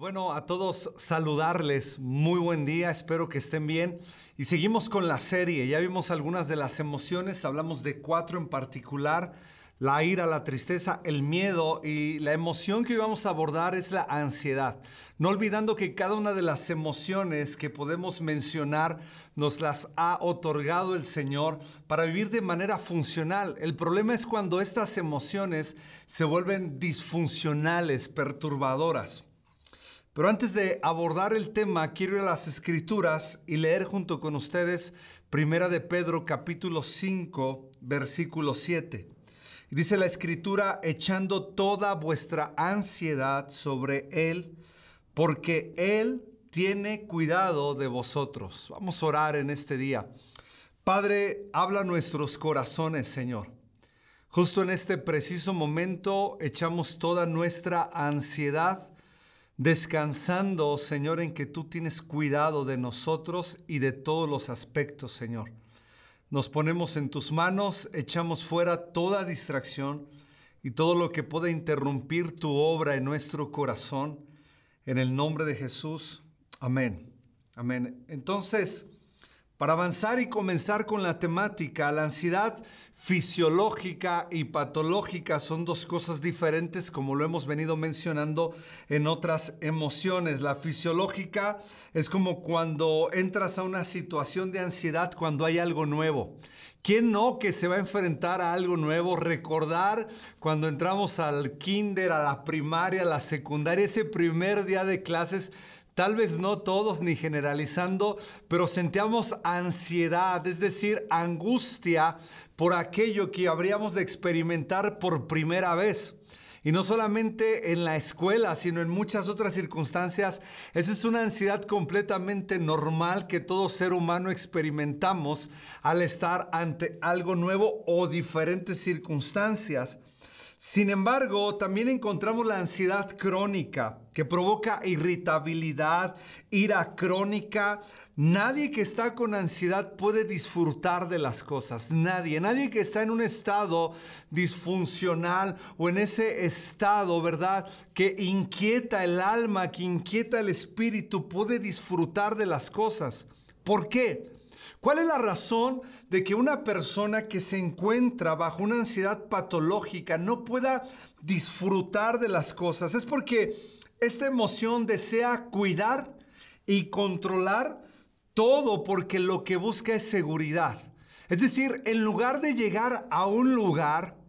bueno, a todos saludarles, muy buen día, espero que estén bien. Y seguimos con la serie, ya vimos algunas de las emociones, hablamos de cuatro en particular, la ira, la tristeza, el miedo y la emoción que hoy vamos a abordar es la ansiedad. No olvidando que cada una de las emociones que podemos mencionar nos las ha otorgado el Señor para vivir de manera funcional. El problema es cuando estas emociones se vuelven disfuncionales, perturbadoras. Pero antes de abordar el tema, quiero ir a las escrituras y leer junto con ustedes Primera de Pedro capítulo 5, versículo 7. dice la escritura, echando toda vuestra ansiedad sobre Él, porque Él tiene cuidado de vosotros. Vamos a orar en este día. Padre, habla nuestros corazones, Señor. Justo en este preciso momento echamos toda nuestra ansiedad descansando, Señor, en que tú tienes cuidado de nosotros y de todos los aspectos, Señor. Nos ponemos en tus manos, echamos fuera toda distracción y todo lo que pueda interrumpir tu obra en nuestro corazón. En el nombre de Jesús. Amén. Amén. Entonces, para avanzar y comenzar con la temática, la ansiedad fisiológica y patológica son dos cosas diferentes como lo hemos venido mencionando en otras emociones. La fisiológica es como cuando entras a una situación de ansiedad cuando hay algo nuevo. ¿Quién no que se va a enfrentar a algo nuevo? Recordar cuando entramos al kinder, a la primaria, a la secundaria, ese primer día de clases Tal vez no todos ni generalizando, pero sentíamos ansiedad, es decir, angustia por aquello que habríamos de experimentar por primera vez. Y no solamente en la escuela, sino en muchas otras circunstancias. Esa es una ansiedad completamente normal que todo ser humano experimentamos al estar ante algo nuevo o diferentes circunstancias. Sin embargo, también encontramos la ansiedad crónica que provoca irritabilidad, ira crónica. Nadie que está con ansiedad puede disfrutar de las cosas. Nadie, nadie que está en un estado disfuncional o en ese estado, ¿verdad? Que inquieta el alma, que inquieta el espíritu, puede disfrutar de las cosas. ¿Por qué? ¿Cuál es la razón de que una persona que se encuentra bajo una ansiedad patológica no pueda disfrutar de las cosas? Es porque esta emoción desea cuidar y controlar todo porque lo que busca es seguridad. Es decir, en lugar de llegar a un lugar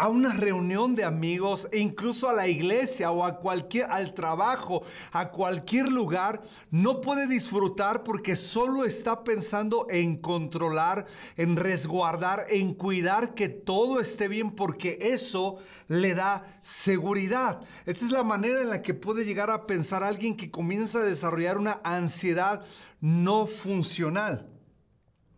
a una reunión de amigos e incluso a la iglesia o a cualquier al trabajo, a cualquier lugar, no puede disfrutar porque solo está pensando en controlar, en resguardar, en cuidar que todo esté bien porque eso le da seguridad. Esa es la manera en la que puede llegar a pensar alguien que comienza a desarrollar una ansiedad no funcional.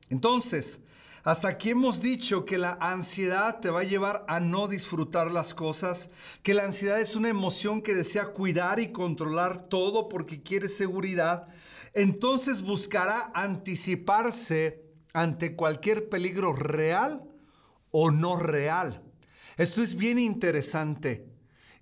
Entonces, hasta aquí hemos dicho que la ansiedad te va a llevar a no disfrutar las cosas, que la ansiedad es una emoción que desea cuidar y controlar todo porque quiere seguridad. Entonces buscará anticiparse ante cualquier peligro real o no real. Esto es bien interesante.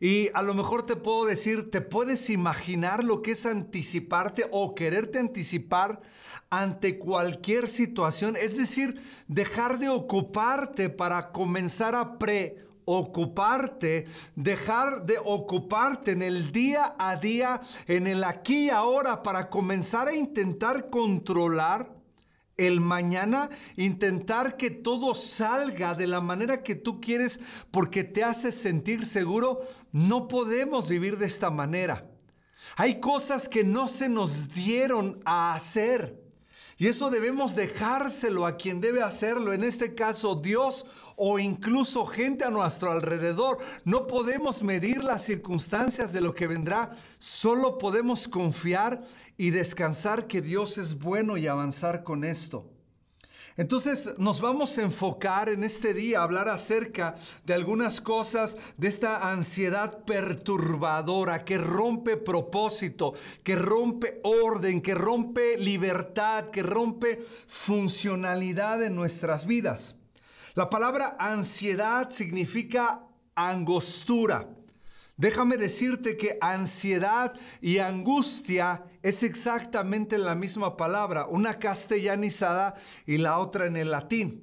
Y a lo mejor te puedo decir, ¿te puedes imaginar lo que es anticiparte o quererte anticipar ante cualquier situación? Es decir, dejar de ocuparte para comenzar a preocuparte, dejar de ocuparte en el día a día, en el aquí y ahora, para comenzar a intentar controlar el mañana, intentar que todo salga de la manera que tú quieres porque te hace sentir seguro, no podemos vivir de esta manera. Hay cosas que no se nos dieron a hacer. Y eso debemos dejárselo a quien debe hacerlo, en este caso Dios o incluso gente a nuestro alrededor. No podemos medir las circunstancias de lo que vendrá, solo podemos confiar y descansar que Dios es bueno y avanzar con esto. Entonces nos vamos a enfocar en este día a hablar acerca de algunas cosas de esta ansiedad perturbadora que rompe propósito, que rompe orden, que rompe libertad, que rompe funcionalidad en nuestras vidas. La palabra ansiedad significa angostura. Déjame decirte que ansiedad y angustia es exactamente la misma palabra, una castellanizada y la otra en el latín.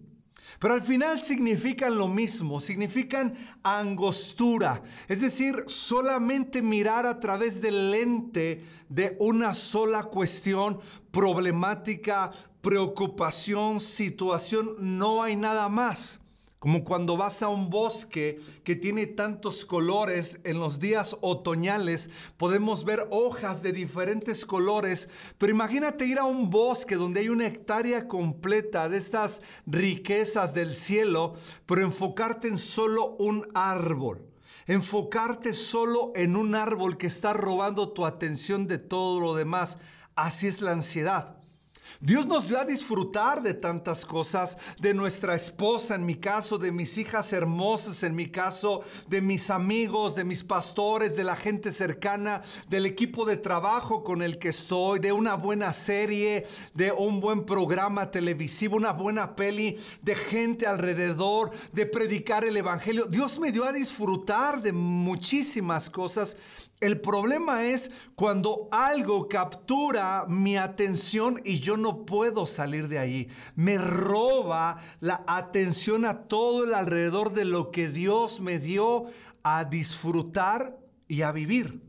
Pero al final significan lo mismo, significan angostura, es decir, solamente mirar a través del lente de una sola cuestión, problemática, preocupación, situación, no hay nada más. Como cuando vas a un bosque que tiene tantos colores, en los días otoñales podemos ver hojas de diferentes colores, pero imagínate ir a un bosque donde hay una hectárea completa de estas riquezas del cielo, pero enfocarte en solo un árbol. Enfocarte solo en un árbol que está robando tu atención de todo lo demás. Así es la ansiedad. Dios nos dio a disfrutar de tantas cosas, de nuestra esposa en mi caso, de mis hijas hermosas en mi caso, de mis amigos, de mis pastores, de la gente cercana, del equipo de trabajo con el que estoy, de una buena serie, de un buen programa televisivo, una buena peli, de gente alrededor, de predicar el Evangelio. Dios me dio a disfrutar de muchísimas cosas el problema es cuando algo captura mi atención y yo no puedo salir de ahí. Me roba la atención a todo el alrededor de lo que Dios me dio a disfrutar y a vivir.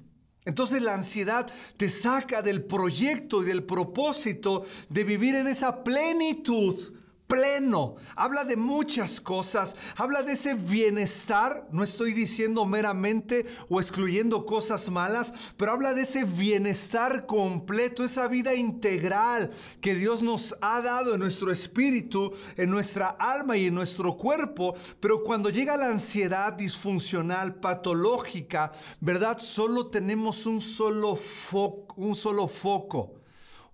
Entonces la ansiedad te saca del proyecto y del propósito de vivir en esa plenitud pleno, habla de muchas cosas, habla de ese bienestar, no estoy diciendo meramente o excluyendo cosas malas, pero habla de ese bienestar completo, esa vida integral que Dios nos ha dado en nuestro espíritu, en nuestra alma y en nuestro cuerpo, pero cuando llega la ansiedad disfuncional, patológica, ¿verdad? Solo tenemos un solo foco, un solo foco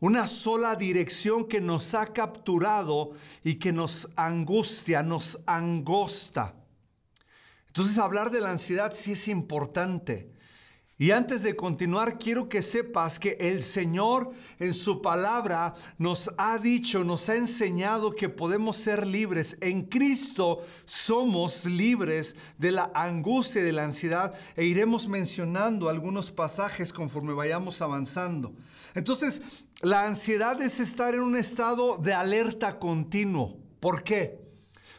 una sola dirección que nos ha capturado y que nos angustia, nos angosta. Entonces hablar de la ansiedad sí es importante. Y antes de continuar, quiero que sepas que el Señor en su palabra nos ha dicho, nos ha enseñado que podemos ser libres. En Cristo somos libres de la angustia y de la ansiedad e iremos mencionando algunos pasajes conforme vayamos avanzando. Entonces, la ansiedad es estar en un estado de alerta continuo. ¿Por qué?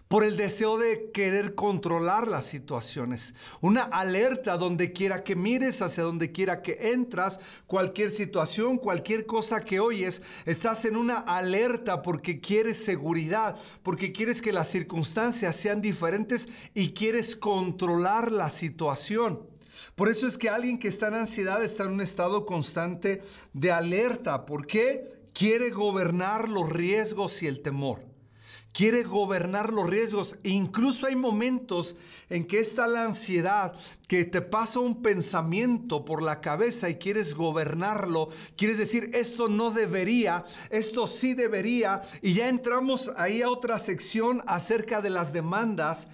Por el deseo de querer controlar las situaciones. Una alerta donde quiera que mires, hacia donde quiera que entras, cualquier situación, cualquier cosa que oyes, estás en una alerta porque quieres seguridad, porque quieres que las circunstancias sean diferentes y quieres controlar la situación. Por eso es que alguien que está en ansiedad está en un estado constante de alerta. ¿Por qué? Quiere gobernar los riesgos y el temor. Quiere gobernar los riesgos. E incluso hay momentos en que está la ansiedad, que te pasa un pensamiento por la cabeza y quieres gobernarlo. Quieres decir, esto no debería, esto sí debería. Y ya entramos ahí a otra sección acerca de las demandas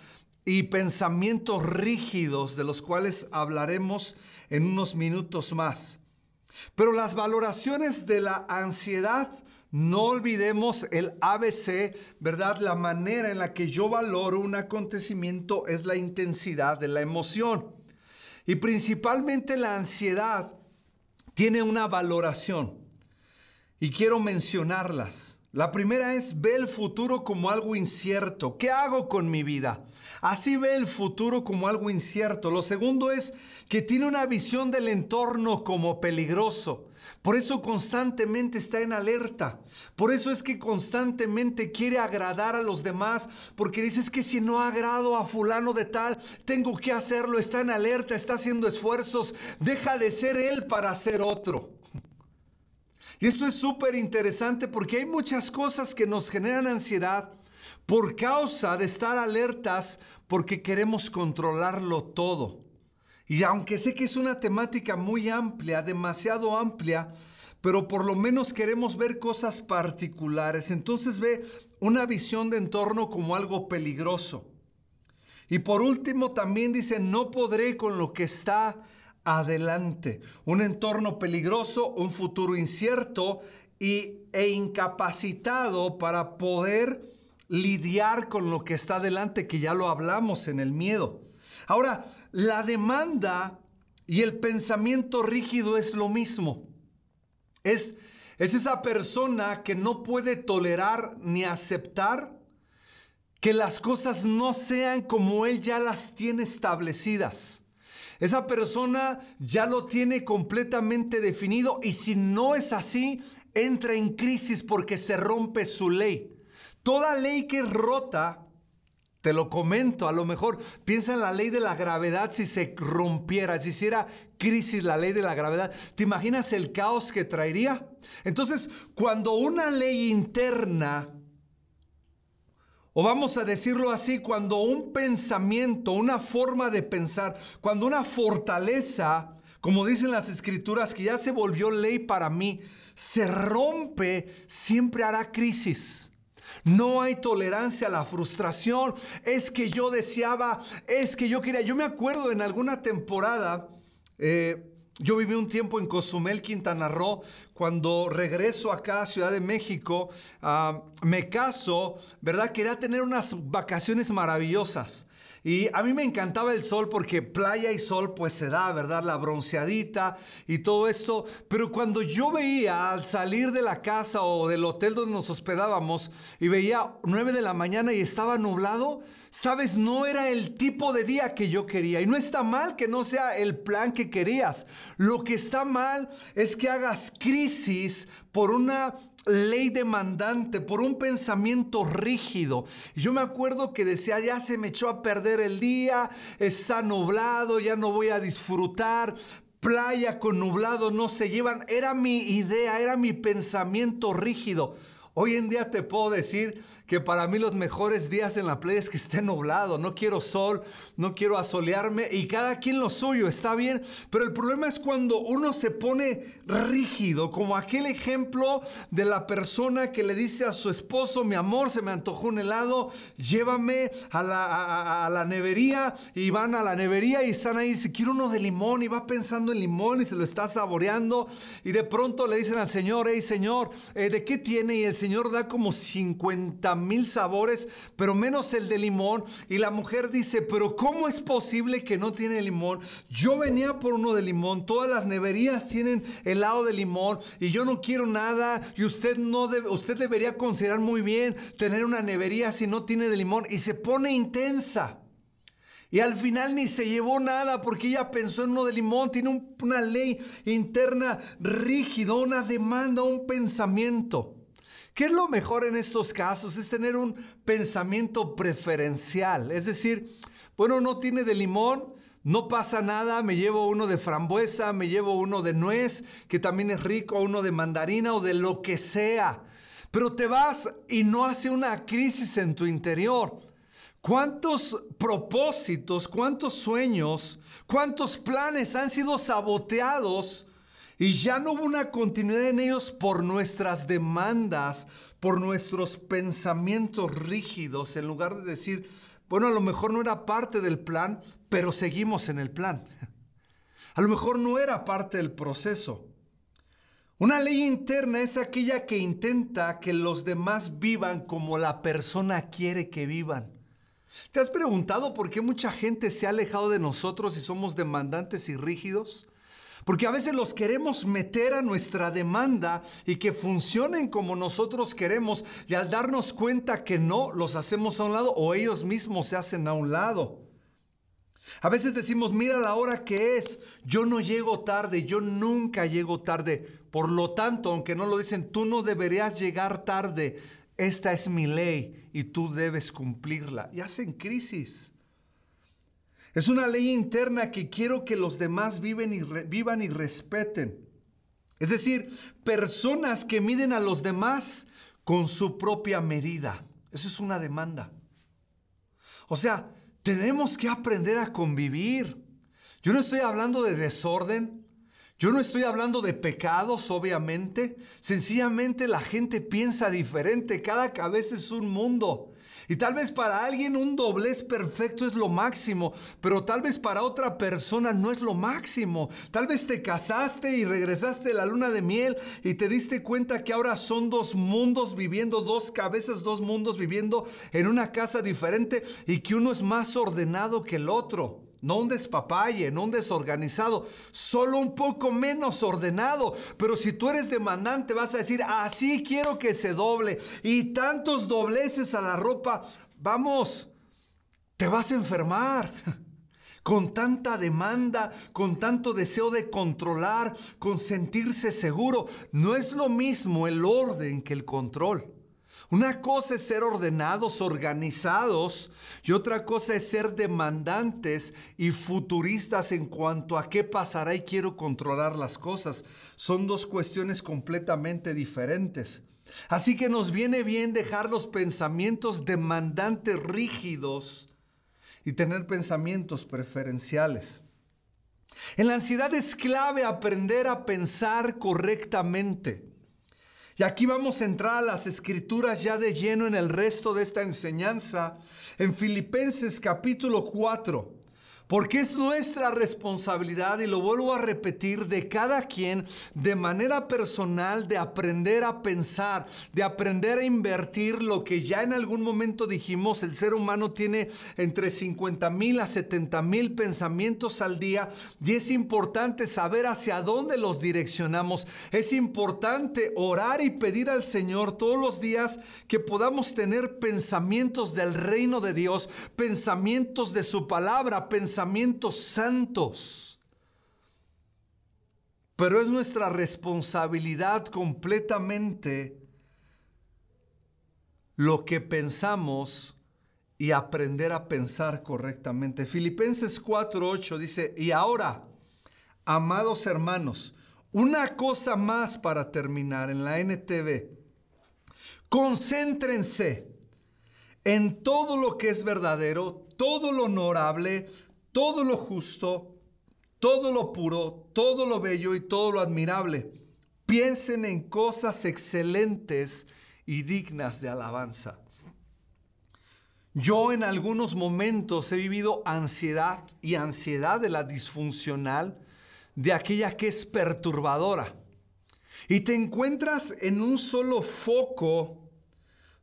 y pensamientos rígidos de los cuales hablaremos en unos minutos más. Pero las valoraciones de la ansiedad, no olvidemos el ABC, ¿verdad? La manera en la que yo valoro un acontecimiento es la intensidad de la emoción. Y principalmente la ansiedad tiene una valoración. Y quiero mencionarlas. La primera es ve el futuro como algo incierto. ¿Qué hago con mi vida? Así ve el futuro como algo incierto. Lo segundo es que tiene una visión del entorno como peligroso. Por eso constantemente está en alerta. Por eso es que constantemente quiere agradar a los demás. Porque dices que si no agrado a fulano de tal, tengo que hacerlo. Está en alerta, está haciendo esfuerzos. Deja de ser él para ser otro. Y esto es súper interesante porque hay muchas cosas que nos generan ansiedad por causa de estar alertas porque queremos controlarlo todo. Y aunque sé que es una temática muy amplia, demasiado amplia, pero por lo menos queremos ver cosas particulares. Entonces ve una visión de entorno como algo peligroso. Y por último también dice, no podré con lo que está adelante. Un entorno peligroso, un futuro incierto y, e incapacitado para poder lidiar con lo que está adelante, que ya lo hablamos en el miedo. Ahora, la demanda Y el pensamiento rígido es lo mismo. Es, es esa persona que no puede tolerar ni aceptar que las cosas no sean como él ya las tiene establecidas. Esa persona ya lo tiene completamente definido y si no es así, entra en crisis porque se rompe su ley. Toda ley que es rota, te lo comento, a lo mejor piensa en la ley de la gravedad si se rompiera, si hiciera crisis la ley de la gravedad. ¿Te imaginas el caos que traería? Entonces, cuando una ley interna, o vamos a decirlo así, cuando un pensamiento, una forma de pensar, cuando una fortaleza, como dicen las escrituras, que ya se volvió ley para mí, se rompe, siempre hará crisis. No hay tolerancia a la frustración. Es que yo deseaba, es que yo quería. Yo me acuerdo en alguna temporada, eh, yo viví un tiempo en Cozumel, Quintana Roo. Cuando regreso acá a Ciudad de México, ah, me caso, ¿verdad? Quería tener unas vacaciones maravillosas. Y a mí me encantaba el sol porque playa y sol pues se da, ¿verdad? La bronceadita y todo esto. Pero cuando yo veía al salir de la casa o del hotel donde nos hospedábamos y veía 9 de la mañana y estaba nublado, sabes, no era el tipo de día que yo quería. Y no está mal que no sea el plan que querías. Lo que está mal es que hagas crisis por una ley demandante, por un pensamiento rígido. Yo me acuerdo que decía, ya se me echó a perder el día, está nublado, ya no voy a disfrutar. Playa con nublado no se llevan. Era mi idea, era mi pensamiento rígido. Hoy en día te puedo decir que para mí los mejores días en la playa es que esté nublado, no quiero sol, no quiero asolearme y cada quien lo suyo, está bien, pero el problema es cuando uno se pone rígido, como aquel ejemplo de la persona que le dice a su esposo, mi amor, se me antojó un helado, llévame a la, a, la nevería. Y van a la nevería y están ahí, si quiero uno de limón. Y va pensando en limón y se lo está saboreando. Y de pronto le dicen al Señor, hey Señor, eh, ¿de qué tiene? Y el Señor da como 50 mil sabores, pero menos el de limón. Y la mujer dice, pero ¿cómo es posible que no tiene limón? Yo venía por uno de limón, todas las neverías tienen helado de limón y yo no quiero nada y usted no debe, usted debería considerar muy bien tener una nevería si no tiene de limón y se pone intensa. Y al final ni se llevó nada porque ella pensó en uno de limón. Tiene una ley interna rígida, una demanda, un pensamiento. ¿Qué es lo mejor en estos casos? Es tener un pensamiento preferencial. Es decir, bueno, no tiene de limón, no pasa nada, me llevo uno de frambuesa, me llevo uno de nuez, que también es rico, uno de mandarina o de lo que sea. Pero te vas y no hace una crisis en tu interior. ¿Cuántos propósitos, cuántos sueños, cuántos planes han sido saboteados y ya no hubo una continuidad en ellos por nuestras demandas, por nuestros pensamientos rígidos, en lugar de decir, bueno, a lo mejor no era parte del plan, pero seguimos en el plan. A lo mejor no era parte del proceso. Una ley interna es aquella que intenta que los demás vivan como la persona quiere que vivan. ¿Te has preguntado por qué mucha gente se ha alejado de nosotros y somos demandantes y rígidos? Porque a veces los queremos meter a nuestra demanda y que funcionen como nosotros queremos y al darnos cuenta que no, los hacemos a un lado o ellos mismos se hacen a un lado. A veces decimos, mira la hora que es, yo no llego tarde, yo nunca llego tarde. Por lo tanto, aunque no lo dicen, tú no deberías llegar tarde. Esta es mi ley y tú debes cumplirla. Y hacen crisis. Es una ley interna que quiero que los demás viven y vivan y respeten. Es decir, personas que miden a los demás con su propia medida. Eso es una demanda. O sea, tenemos que aprender a convivir. Yo no estoy hablando de desorden. Yo no estoy hablando de pecados, obviamente. Sencillamente la gente piensa diferente. Cada cabeza es un mundo. Y tal vez para alguien un doblez perfecto es lo máximo, pero tal vez para otra persona no es lo máximo. Tal vez te casaste y regresaste de la luna de miel y te diste cuenta que ahora son dos mundos viviendo, dos cabezas, dos mundos viviendo en una casa diferente y que uno es más ordenado que el otro. No un despapalle, no un desorganizado, solo un poco menos ordenado. Pero si tú eres demandante, vas a decir, así quiero que se doble. Y tantos dobleces a la ropa, vamos, te vas a enfermar. Con tanta demanda, con tanto deseo de controlar, con sentirse seguro, no es lo mismo el orden que el control. Una cosa es ser ordenados, organizados, y otra cosa es ser demandantes y futuristas en cuanto a qué pasará y quiero controlar las cosas. Son dos cuestiones completamente diferentes. Así que nos viene bien dejar los pensamientos demandantes rígidos y tener pensamientos preferenciales. En la ansiedad es clave aprender a pensar correctamente. Y aquí vamos a entrar a las escrituras ya de lleno en el resto de esta enseñanza, en Filipenses capítulo 4. Porque es nuestra responsabilidad, y lo vuelvo a repetir, de cada quien de manera personal de aprender a pensar, de aprender a invertir lo que ya en algún momento dijimos, el ser humano tiene entre 50 mil a 70 mil pensamientos al día y es importante saber hacia dónde los direccionamos. Es importante orar y pedir al Señor todos los días que podamos tener pensamientos del reino de Dios, pensamientos de su palabra, pensamientos pensamientos santos. Pero es nuestra responsabilidad completamente lo que pensamos y aprender a pensar correctamente. Filipenses 4:8 dice, y ahora, amados hermanos, una cosa más para terminar en la NTV. Concéntrense en todo lo que es verdadero, todo lo honorable, todo lo justo, todo lo puro, todo lo bello y todo lo admirable. Piensen en cosas excelentes y dignas de alabanza. Yo en algunos momentos he vivido ansiedad y ansiedad de la disfuncional, de aquella que es perturbadora. Y te encuentras en un solo foco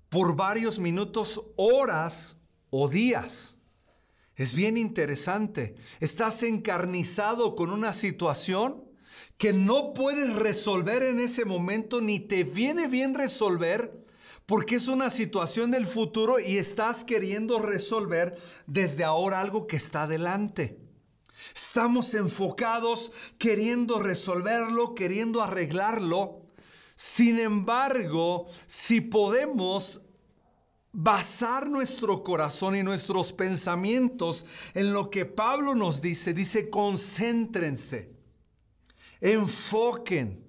por varios minutos, horas o días. Es bien interesante. Estás encarnizado con una situación que no puedes resolver en ese momento ni te viene bien resolver porque es una situación del futuro y estás queriendo resolver desde ahora algo que está adelante. Estamos enfocados queriendo resolverlo, queriendo arreglarlo. Sin embargo, si podemos basar nuestro corazón y nuestros pensamientos en lo que Pablo nos dice. Dice, concéntrense, enfoquen.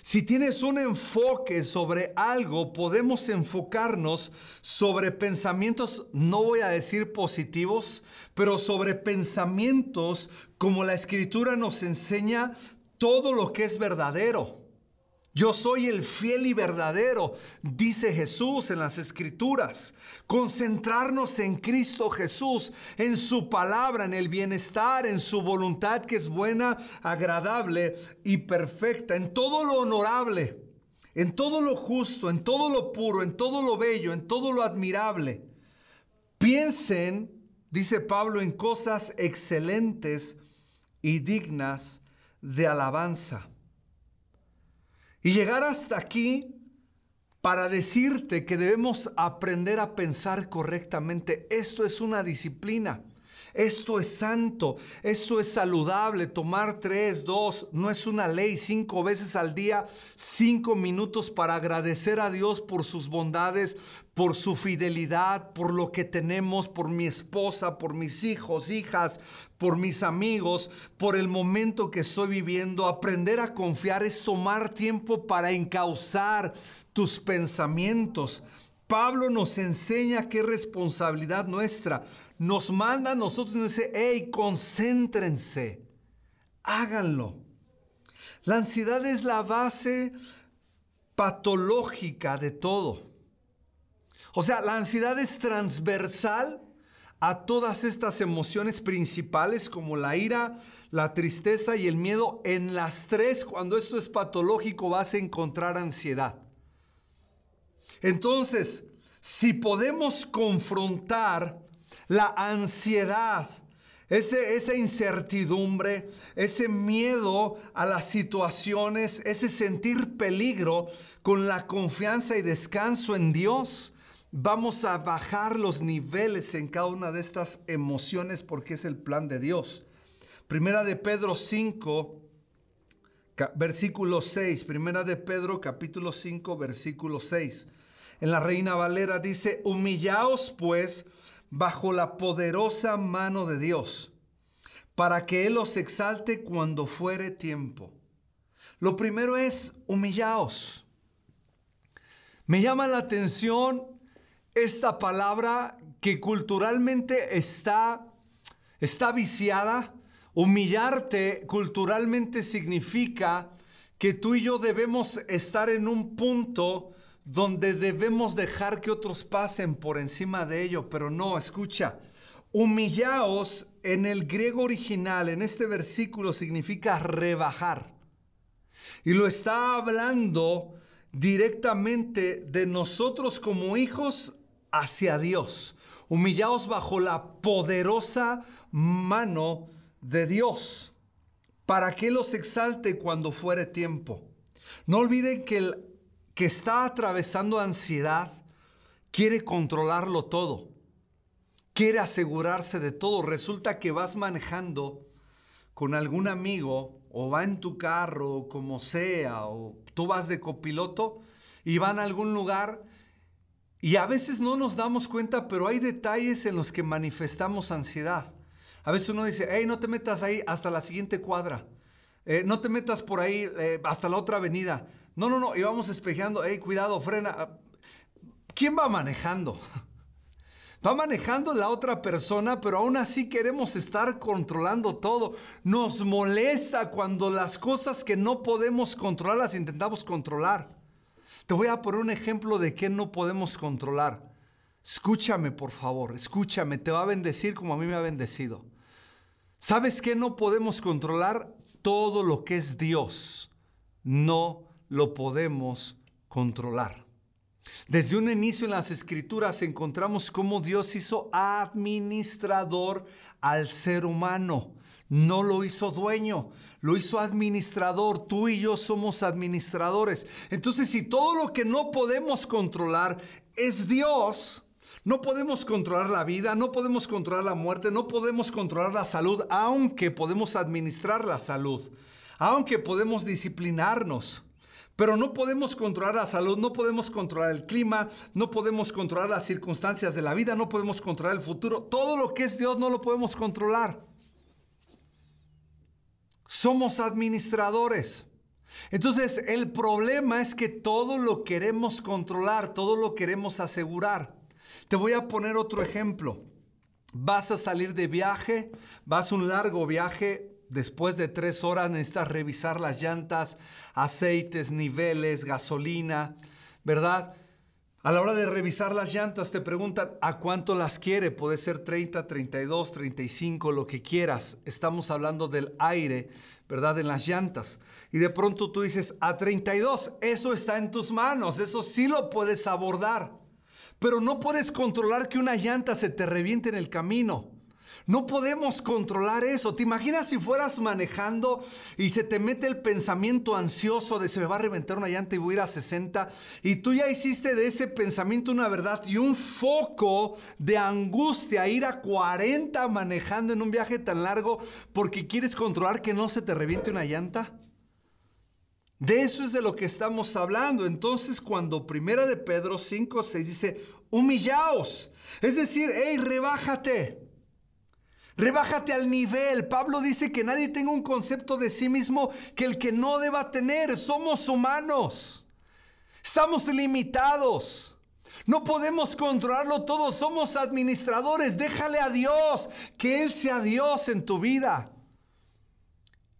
Si tienes un enfoque sobre algo, podemos enfocarnos sobre pensamientos, no voy a decir positivos, pero sobre pensamientos como la escritura nos enseña todo lo que es verdadero yo soy el fiel y verdadero, dice Jesús en las escrituras. Concentrarnos en Cristo Jesús, en su palabra, en el bienestar, en su voluntad que es buena, agradable y perfecta, en todo lo honorable, en todo lo justo, en todo lo puro, en todo lo bello, en todo lo admirable. Piensen, dice Pablo, en cosas excelentes y dignas de alabanza. Y llegar hasta aquí para decirte que debemos aprender a pensar correctamente. Esto es una disciplina. Esto es santo, esto es saludable. Tomar tres, dos, no es una ley. Cinco veces al día, cinco minutos para agradecer a Dios por sus bondades, por su fidelidad, por lo que tenemos, por mi esposa, por mis hijos, hijas, por mis amigos, por el momento que estoy viviendo. Aprender a confiar es tomar tiempo para encauzar tus pensamientos. Pablo nos enseña qué responsabilidad nuestra. Nos manda a nosotros y nos dice, hey, concéntrense, háganlo. La ansiedad es la base patológica de todo. O sea, la ansiedad es transversal a todas estas emociones principales como la ira, la tristeza y el miedo. En las tres, cuando esto es patológico, vas a encontrar ansiedad. Entonces, si podemos confrontar la ansiedad ese, esa incertidumbre, ese miedo a las situaciones, ese sentir peligro con la confianza y descanso en Dios, vamos a bajar los niveles en cada una de estas emociones porque es el plan de Dios. Primera de Pedro 5, versículo 6. Primera de Pedro capítulo 5, versículo 6. En la Reina Valera dice, humillaos pues bajo la poderosa mano de Dios, para que Él os exalte cuando fuere tiempo. Lo primero es humillaos. Me llama la atención esta palabra que culturalmente está, está viciada. Humillarte culturalmente significa que tú y yo debemos estar en un punto donde debemos dejar que otros pasen por encima de ello, pero no, escucha, humillaos en el griego original, en este versículo significa rebajar. Y lo está hablando directamente de nosotros como hijos hacia Dios. Humillaos bajo la poderosa mano de Dios, para que los exalte cuando fuere tiempo. No olviden que el que está atravesando ansiedad quiere controlarlo todo, quiere asegurarse de todo. Resulta que vas manejando con algún amigo o va en tu carro, como sea, o tú vas de copiloto y van a algún lugar y a veces no nos damos cuenta, pero hay detalles en los que manifestamos ansiedad. A veces uno dice, hey, no te metas ahí hasta la siguiente cuadra. Eh, no te metas por ahí eh, hasta la otra avenida. No, no, no, íbamos espejeando, hey, cuidado, frena. ¿Quién va manejando? Va manejando la otra persona, pero aún así queremos estar controlando todo. Nos molesta cuando las cosas que no podemos controlar las intentamos controlar. Te voy a poner un ejemplo de qué no podemos controlar. Escúchame, por favor, escúchame, te va a bendecir como a mí me ha bendecido. ¿Sabes qué no podemos controlar? Todo lo que es Dios. No lo podemos controlar. Desde un inicio en las escrituras encontramos cómo Dios hizo administrador al ser humano. No lo hizo dueño, lo hizo administrador. Tú y yo somos administradores. Entonces, si todo lo que no podemos controlar es Dios, no podemos controlar la vida, no podemos controlar la muerte, no podemos controlar la salud, aunque podemos administrar la salud, aunque podemos disciplinarnos. Pero no podemos controlar la salud, no podemos controlar el clima, no podemos controlar las circunstancias de la vida, no podemos controlar el futuro. Todo lo que es Dios no lo podemos controlar. Somos administradores. Entonces el problema es que todo lo queremos controlar, todo lo queremos asegurar. Te voy a poner otro ejemplo. Vas a salir de viaje, vas a un largo viaje, Después de tres horas necesitas revisar las llantas, aceites, niveles, gasolina, ¿verdad? A la hora de revisar las llantas te preguntan a cuánto las quiere. Puede ser 30, 32, 35, lo que quieras. Estamos hablando del aire, ¿verdad? En las llantas. Y de pronto tú dices, a 32, eso está en tus manos, eso sí lo puedes abordar. Pero no puedes controlar que una llanta se te reviente en el camino. No podemos controlar eso. ¿Te imaginas si fueras manejando y se te mete el pensamiento ansioso de se me va a reventar una llanta y voy a ir a 60 y tú ya hiciste de ese pensamiento una verdad y un foco de angustia ir a 40 manejando en un viaje tan largo porque quieres controlar que no se te reviente una llanta? De eso es de lo que estamos hablando. Entonces, cuando Primera de Pedro 5, 6 dice, humillaos, es decir, hey, rebájate. Rebájate al nivel. Pablo dice que nadie tenga un concepto de sí mismo que el que no deba tener. Somos humanos. Estamos limitados. No podemos controlarlo todo. Somos administradores. Déjale a Dios que Él sea Dios en tu vida.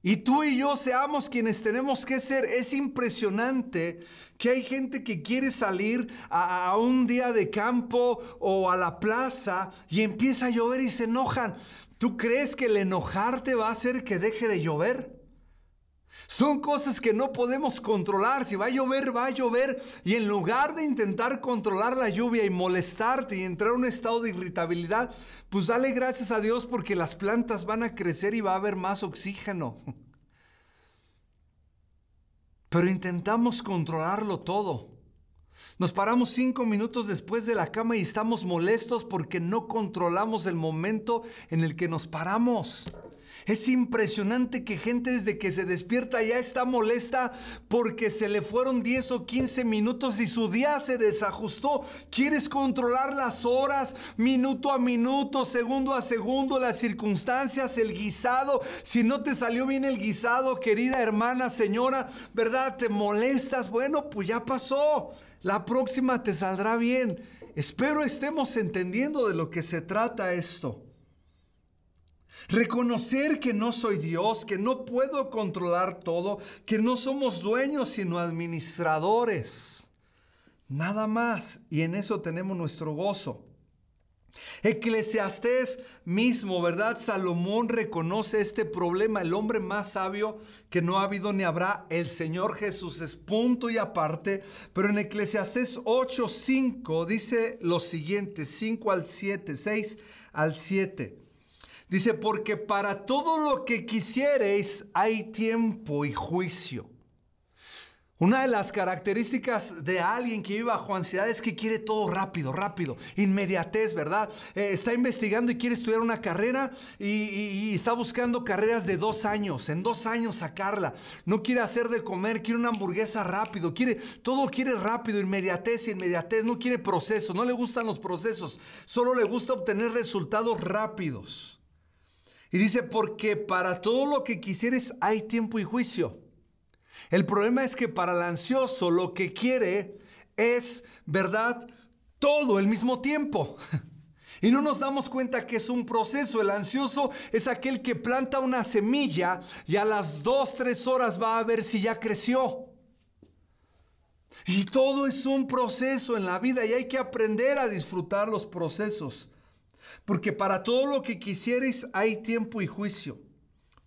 Y tú y yo seamos quienes tenemos que ser. Es impresionante que hay gente que quiere salir a, a, un día de campo o a la plaza y empieza a llover y se enojan. ¿Tú crees que el enojarte va a hacer que deje de llover? Son cosas que no podemos controlar. Si va a llover, va a llover. Y en lugar de intentar controlar la lluvia y molestarte y entrar en un estado de irritabilidad, pues dale gracias a Dios porque las plantas van a crecer y va a haber más oxígeno. Pero intentamos controlarlo todo. Nos paramos cinco minutos después de la cama y estamos molestos porque no controlamos el momento en el que nos paramos. Es impresionante que gente desde que se despierta ya está molesta porque se le fueron 10 o 15 minutos y su día se desajustó. Quieres controlar las horas, minuto a minuto, segundo a segundo, las circunstancias, el guisado. Si no te salió bien el guisado, querida hermana, señora, ¿verdad? Te molestas. Bueno, pues ya pasó. La próxima te saldrá bien. Espero estemos entendiendo de lo que se trata esto. Reconocer que no soy Dios, que no puedo controlar todo, que no somos dueños sino administradores. Nada más. Y en eso tenemos nuestro gozo. Eclesiastés mismo, ¿verdad? Salomón reconoce este problema. El hombre más sabio que no ha habido ni habrá, el Señor Jesús es punto y aparte. Pero en Eclesiastés 8, 5 dice lo siguiente, 5 al 7, 6 al 7. Dice, porque para todo lo que quisiereis hay tiempo y juicio. Una de las características de alguien que vive bajo ansiedad es que quiere todo rápido, rápido, inmediatez, ¿verdad? Eh, está investigando y quiere estudiar una carrera y, está buscando carreras de dos años, en dos años sacarla. No quiere hacer de comer, quiere una hamburguesa rápido, quiere, todo quiere rápido, inmediatez, inmediatez, no quiere proceso, no le gustan los procesos, solo le gusta obtener resultados rápidos. Y dice, porque para todo lo que quisieres hay tiempo y juicio. El problema es que para el ansioso lo que quiere es, ¿verdad? Todo el mismo tiempo. Y no nos damos cuenta que es un proceso. El ansioso es aquel que planta una semilla y a las dos, tres horas va a ver si ya creció. Y todo es un proceso en la vida y hay que aprender a disfrutar los procesos. Porque para todo lo que quisierais hay tiempo y juicio.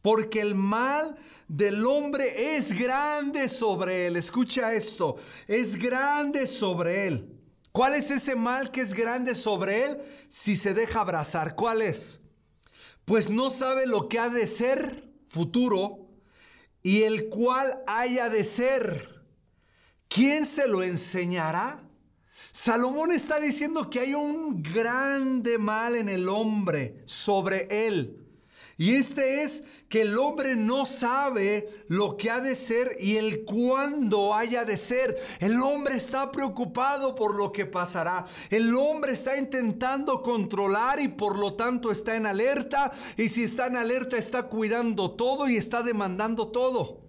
Porque el mal del hombre es grande sobre él. Escucha esto, es grande sobre él. ¿Cuál es ese mal que es grande sobre él si se deja abrazar? ¿Cuál es? Pues no sabe lo que ha de ser futuro y el cual haya de ser. ¿Quién se lo enseñará? Salomón está diciendo que hay un grande mal en el hombre sobre él. Y este es que el hombre no sabe lo que ha de ser y el cuándo haya de ser. El hombre está preocupado por lo que pasará. El hombre está intentando controlar y por lo tanto está en alerta. Y si está en alerta está cuidando todo y está demandando todo.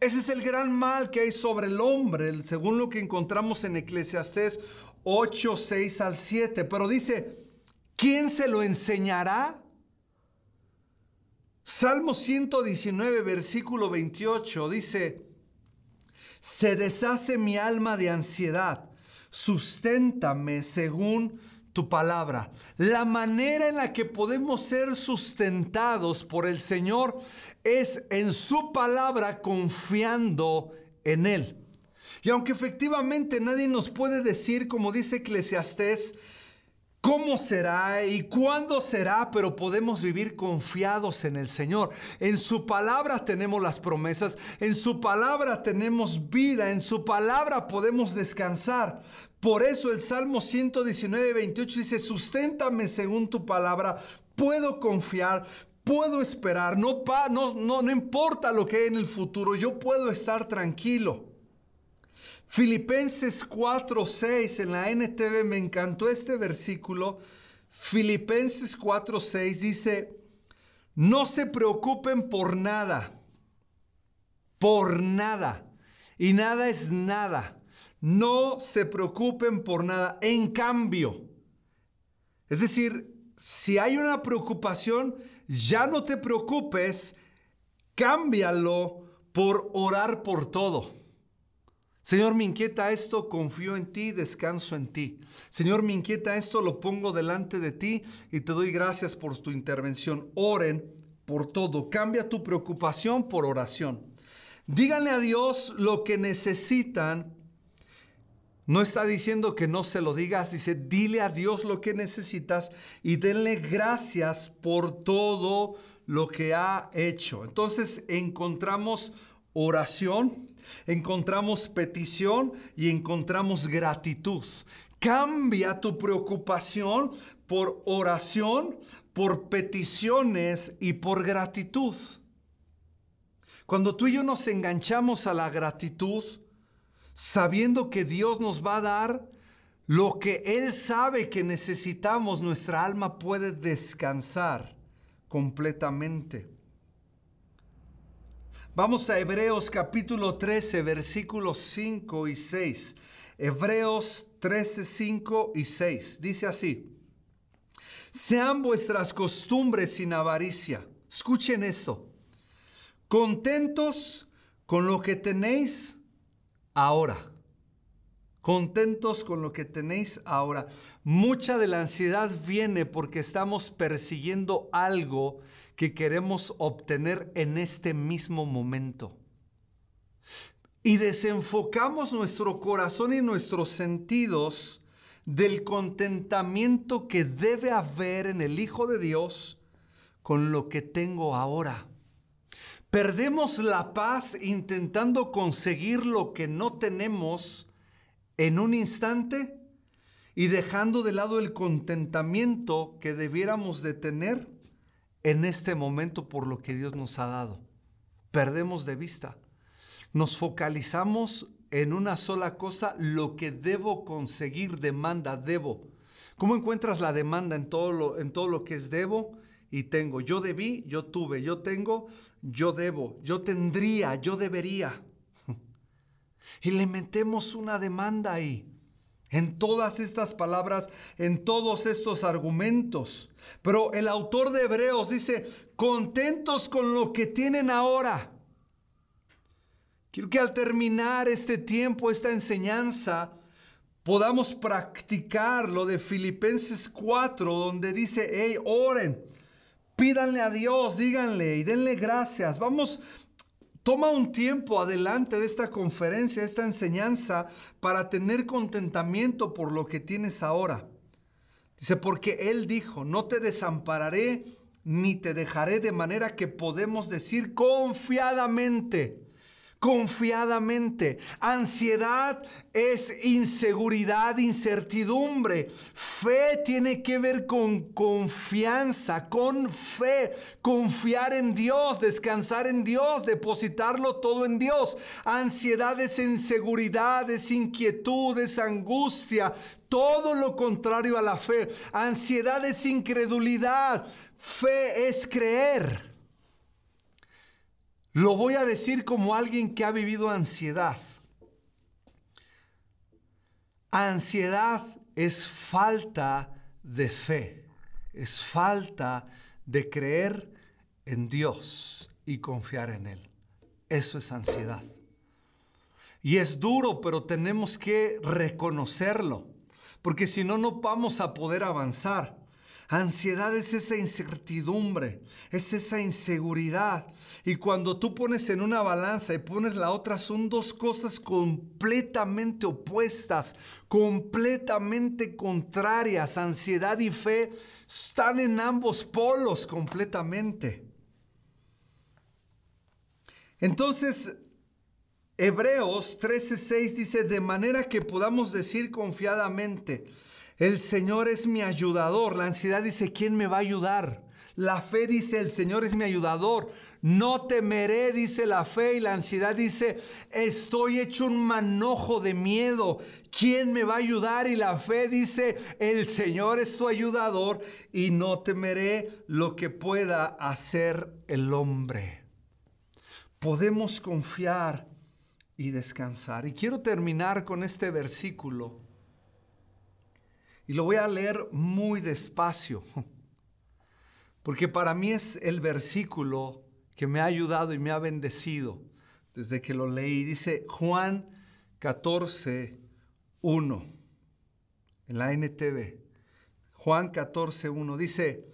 Ese es el gran mal que hay sobre el hombre, según lo que encontramos en Eclesiastés 8, 6 al 7. Pero dice, ¿quién se lo enseñará? Salmo 119, versículo 28 dice, se deshace mi alma de ansiedad, susténtame según tu palabra. La manera en la que podemos ser sustentados por el Señor es en su palabra confiando en Él. Y aunque efectivamente nadie nos puede decir, como dice Eclesiastés, cómo será y cuándo será, pero podemos vivir confiados en el Señor. En su palabra tenemos las promesas, en su palabra tenemos vida, en su palabra podemos descansar. Por eso el Salmo 119, 28 dice, susténtame según tu palabra, puedo confiar, puedo esperar, no, no, no, no importa lo que hay en el futuro, yo puedo estar tranquilo. Filipenses 4:6 en la NTV me encantó este versículo. Filipenses 4:6 dice, no se preocupen por nada, por nada, y nada es nada. No se preocupen por nada. En cambio, es decir, si hay una preocupación, ya no te preocupes, cámbialo por orar por todo. Señor, me inquieta esto, confío en ti, descanso en ti. Señor, me inquieta esto, lo pongo delante de ti y te doy gracias por tu intervención. Oren por todo. Cambia tu preocupación por oración. Díganle a Dios lo que necesitan. No está diciendo que no se lo digas, dice, dile a Dios lo que necesitas y denle gracias por todo lo que ha hecho. Entonces encontramos oración, encontramos petición y encontramos gratitud. Cambia tu preocupación por oración, por peticiones y por gratitud. Cuando tú y yo nos enganchamos a la gratitud, sabiendo que Dios nos va a dar lo que Él sabe que necesitamos, nuestra alma puede descansar completamente. Vamos a Hebreos capítulo 13, versículos 5 y 6. Hebreos 13, 5 y 6. Dice así. Sean vuestras costumbres sin avaricia. Escuchen esto contentos con lo que tenéis ahora. Contentos con lo que tenéis ahora. Mucha de la ansiedad viene porque estamos persiguiendo algo que queremos obtener en este mismo momento. Y desenfocamos nuestro corazón y nuestros sentidos del contentamiento que debe haber en el Hijo de Dios con lo que tengo ahora. Perdemos la paz intentando conseguir lo que no tenemos en un instante y dejando de lado el contentamiento que debiéramos de tener en este momento por lo que Dios nos ha dado. Perdemos de vista. Nos focalizamos en una sola cosa, lo que debo conseguir, demanda, debo. ¿Cómo encuentras la demanda en todo lo, en todo lo que es debo y tengo? Yo debí, yo tuve, yo tengo, yo debo, yo tendría, yo debería. Y le metemos una demanda ahí, en todas estas palabras, en todos estos argumentos. Pero el autor de Hebreos dice, contentos con lo que tienen ahora. Quiero que al terminar este tiempo, esta enseñanza, podamos practicar lo de Filipenses 4, donde dice, hey, oren Pídanle a Dios, díganle y denle gracias. Vamos, toma un tiempo adelante de esta conferencia, esta enseñanza, para tener contentamiento por lo que tienes ahora. Dice, porque Él dijo, no te desampararé ni te dejaré de manera que podemos decir confiadamente confiadamente. Ansiedad es inseguridad, incertidumbre. Fe tiene que ver con confianza, con fe, confiar en Dios, descansar en Dios, depositarlo todo en Dios. Ansiedad es inseguridad, es inquietud, es angustia. Todo lo contrario a la fe. Ansiedad es incredulidad. Fe es creer. Lo voy a decir como alguien que ha vivido ansiedad. Ansiedad es falta de fe, es falta de creer en Dios y confiar en Él. Eso es ansiedad. Y es duro, pero tenemos que reconocerlo, porque si no, no vamos a poder avanzar. Ansiedad es esa incertidumbre, es esa inseguridad. Y cuando tú pones en una balanza y pones la otra, son dos cosas completamente opuestas, completamente contrarias. Ansiedad y fe están en ambos polos completamente. Entonces, Hebreos 13:6 dice, de manera que podamos decir confiadamente, el Señor es mi ayudador. La ansiedad dice, ¿quién me va a ayudar? La fe dice, el Señor es mi ayudador. No temeré, dice la fe. Y la ansiedad dice, estoy hecho un manojo de miedo. ¿Quién me va a ayudar? Y la fe dice, el Señor es tu ayudador y no temeré lo que pueda hacer el hombre. Podemos confiar y descansar. Y quiero terminar con este versículo y lo voy a leer muy despacio, porque para mí es el versículo que me ha ayudado y me ha bendecido desde que lo leí. Dice Juan 14, 1, en la NTV. Juan 14, 1 dice,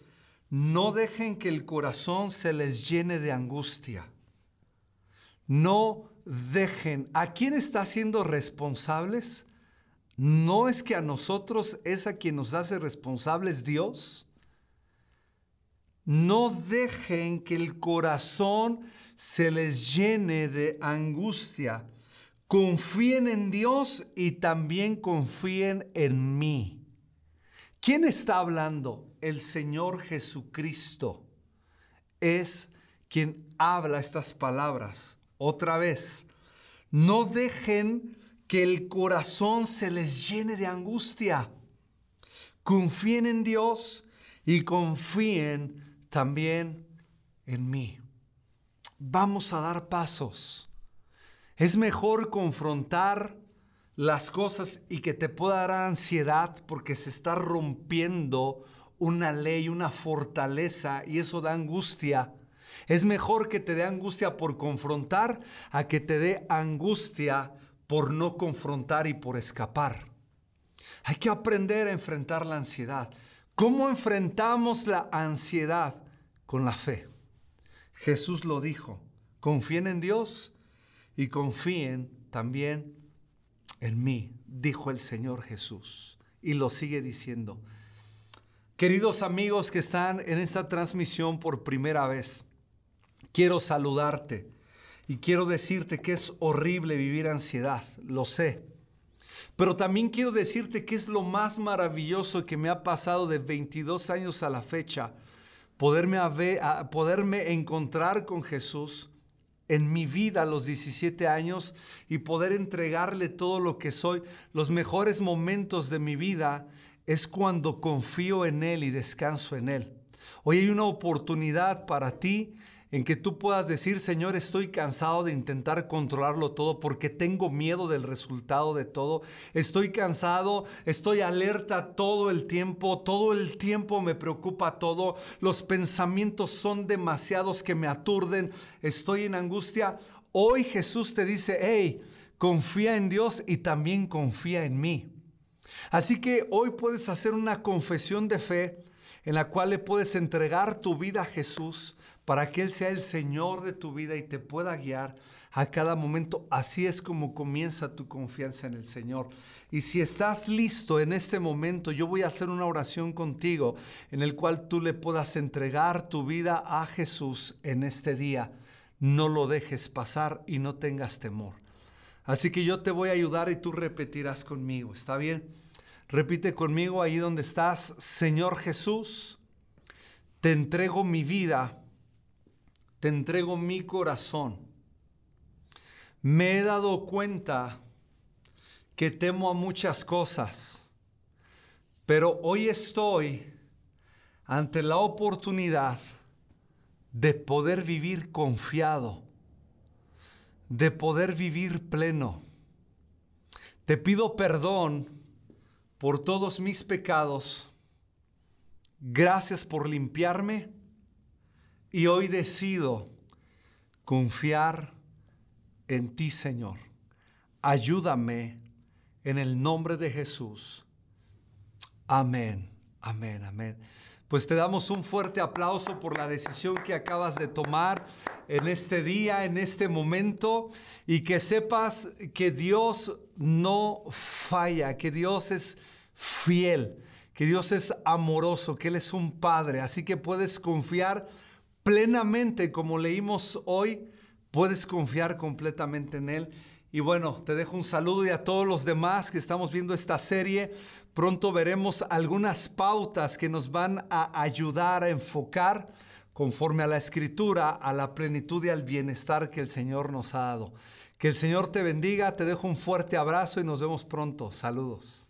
no dejen que el corazón se les llene de angustia. No dejen. ¿A quién está siendo responsables? ¿No es que a nosotros es a quien nos hace responsables Dios? No dejen que el corazón se les llene de angustia. Confíen en Dios y también confíen en mí. ¿Quién está hablando? El Señor Jesucristo es quien habla estas palabras. Otra vez, no dejen que el corazón se les llene de angustia. Confíen en Dios y confíen también en mí. Vamos a dar pasos. Es mejor confrontar las cosas y que te pueda dar ansiedad porque se está rompiendo una ley, una fortaleza y eso da angustia. Es mejor que te dé angustia por confrontar a que te dé angustia por no confrontar y por escapar. Hay que aprender a enfrentar la ansiedad. ¿Cómo enfrentamos la ansiedad? Con la fe. Jesús lo dijo, confíen en Dios y confíen también en mí, dijo el Señor Jesús. Y lo sigue diciendo. Queridos amigos que están en esta transmisión por primera vez, quiero saludarte y quiero decirte que es horrible vivir ansiedad, lo sé. Pero también quiero decirte que es lo más maravilloso que me ha pasado de 22 años a la fecha, poderme, poderme encontrar con Jesús en mi vida a los 17 años y poder entregarle todo lo que soy. Los mejores momentos de mi vida es cuando confío en Él y descanso en Él. Hoy hay una oportunidad para ti en que tú puedas decir, Señor, estoy cansado de intentar controlarlo todo porque tengo miedo del resultado de todo. Estoy cansado, estoy alerta todo el tiempo, todo el tiempo me preocupa todo. Los pensamientos son demasiados que me aturden, estoy en angustia. Hoy Jesús te dice, hey, confía en Dios y también confía en mí. Así que hoy puedes hacer una confesión de fe en la cual le puedes entregar tu vida a Jesús para que Él sea el Señor de tu vida y te pueda guiar a cada momento. Así es como comienza tu confianza en el Señor. Y si estás listo en este momento, yo voy a hacer una oración contigo en el cual tú le puedas entregar tu vida a Jesús en este día. No lo dejes pasar y no tengas temor. Así que yo te voy a ayudar y tú repetirás conmigo. ¿Está bien? Repite conmigo ahí donde estás. Señor Jesús, te entrego mi vida te entrego mi corazón. Me he dado cuenta que temo a muchas cosas, pero hoy estoy ante la oportunidad de poder vivir confiado, de poder vivir pleno. Te pido perdón por todos mis pecados. Gracias por limpiarme y hoy decido confiar en ti, Señor. Ayúdame en el nombre de Jesús. Amén, amén, amén. Pues te damos un fuerte aplauso por la decisión que acabas de tomar en este día, en este momento, y que sepas que Dios no falla, que Dios es fiel, que Dios es amoroso, que Él es un Padre. Así que puedes confiar plenamente, como leímos hoy, puedes confiar completamente en Él. Y bueno, te dejo un saludo y a todos los demás que estamos viendo esta serie. Pronto veremos algunas pautas que nos van a ayudar a enfocar conforme a la escritura, a la plenitud y al bienestar que el Señor nos ha dado. Que el Señor te bendiga, te dejo un fuerte abrazo y nos vemos pronto. Saludos.